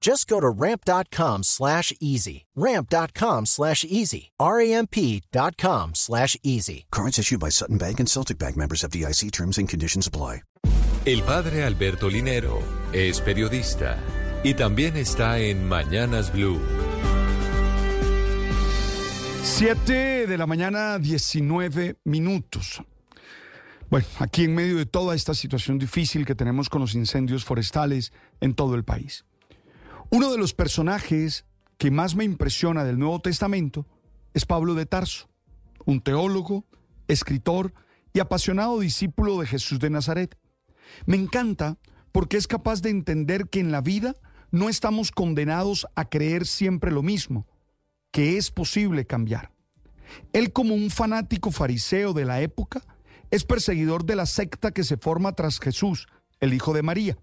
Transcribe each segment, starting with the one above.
Just go to ramp.com slash easy. Ramp.com slash easy. R-A-M-P.com slash easy. Cards issued by Sutton Bank and Celtic Bank members of DIC terms and conditions apply. El padre Alberto Linero es periodista y también está en Mañanas Blue. 7 de la mañana, 19 minutos. Bueno, aquí en medio de toda esta situación difícil que tenemos con los incendios forestales en todo el país. Uno de los personajes que más me impresiona del Nuevo Testamento es Pablo de Tarso, un teólogo, escritor y apasionado discípulo de Jesús de Nazaret. Me encanta porque es capaz de entender que en la vida no estamos condenados a creer siempre lo mismo, que es posible cambiar. Él como un fanático fariseo de la época, es perseguidor de la secta que se forma tras Jesús, el Hijo de María.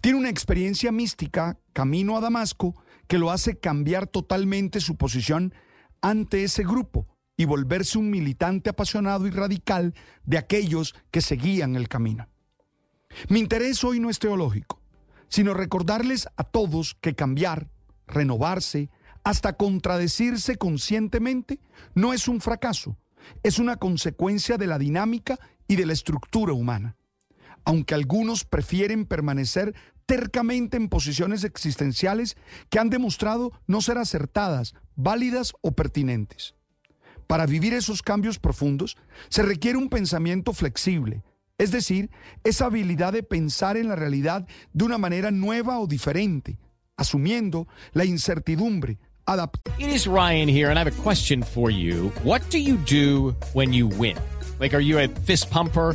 Tiene una experiencia mística, camino a Damasco, que lo hace cambiar totalmente su posición ante ese grupo y volverse un militante apasionado y radical de aquellos que seguían el camino. Mi interés hoy no es teológico, sino recordarles a todos que cambiar, renovarse, hasta contradecirse conscientemente, no es un fracaso, es una consecuencia de la dinámica y de la estructura humana. Aunque algunos prefieren permanecer tercamente en posiciones existenciales que han demostrado no ser acertadas, válidas o pertinentes. Para vivir esos cambios profundos se requiere un pensamiento flexible, es decir, esa habilidad de pensar en la realidad de una manera nueva o diferente, asumiendo la incertidumbre, It is Ryan here, and I have a question for you. What do you do when you win? Like, are you a fist pumper?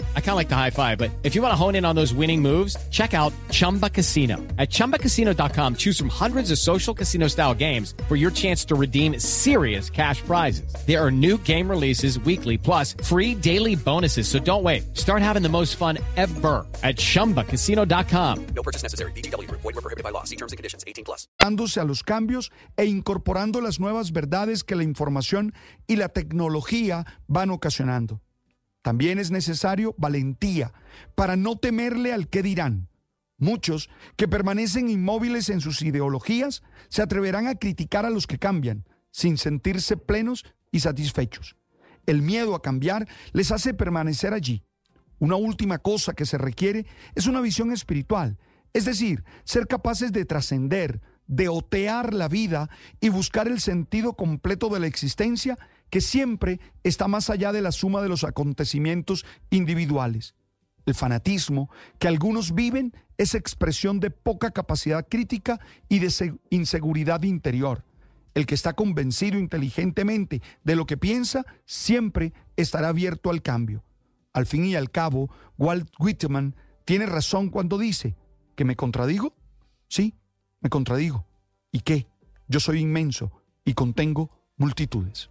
I kind of like the high five, but if you want to hone in on those winning moves, check out Chumba Casino. At ChumbaCasino.com, choose from hundreds of social casino style games for your chance to redeem serious cash prizes. There are new game releases weekly, plus free daily bonuses. So don't wait. Start having the most fun ever at ChumbaCasino.com. No purchase necessary. BGW. Void were prohibited by law. See terms and conditions. 18 plus. Dándose a los cambios e incorporando las nuevas verdades que la información y la tecnología van ocasionando. También es necesario valentía para no temerle al qué dirán. Muchos que permanecen inmóviles en sus ideologías se atreverán a criticar a los que cambian, sin sentirse plenos y satisfechos. El miedo a cambiar les hace permanecer allí. Una última cosa que se requiere es una visión espiritual, es decir, ser capaces de trascender, de otear la vida y buscar el sentido completo de la existencia que siempre está más allá de la suma de los acontecimientos individuales. El fanatismo que algunos viven es expresión de poca capacidad crítica y de inseguridad interior. El que está convencido inteligentemente de lo que piensa siempre estará abierto al cambio. Al fin y al cabo, Walt Whitman tiene razón cuando dice que me contradigo. Sí, me contradigo. ¿Y qué? Yo soy inmenso y contengo multitudes.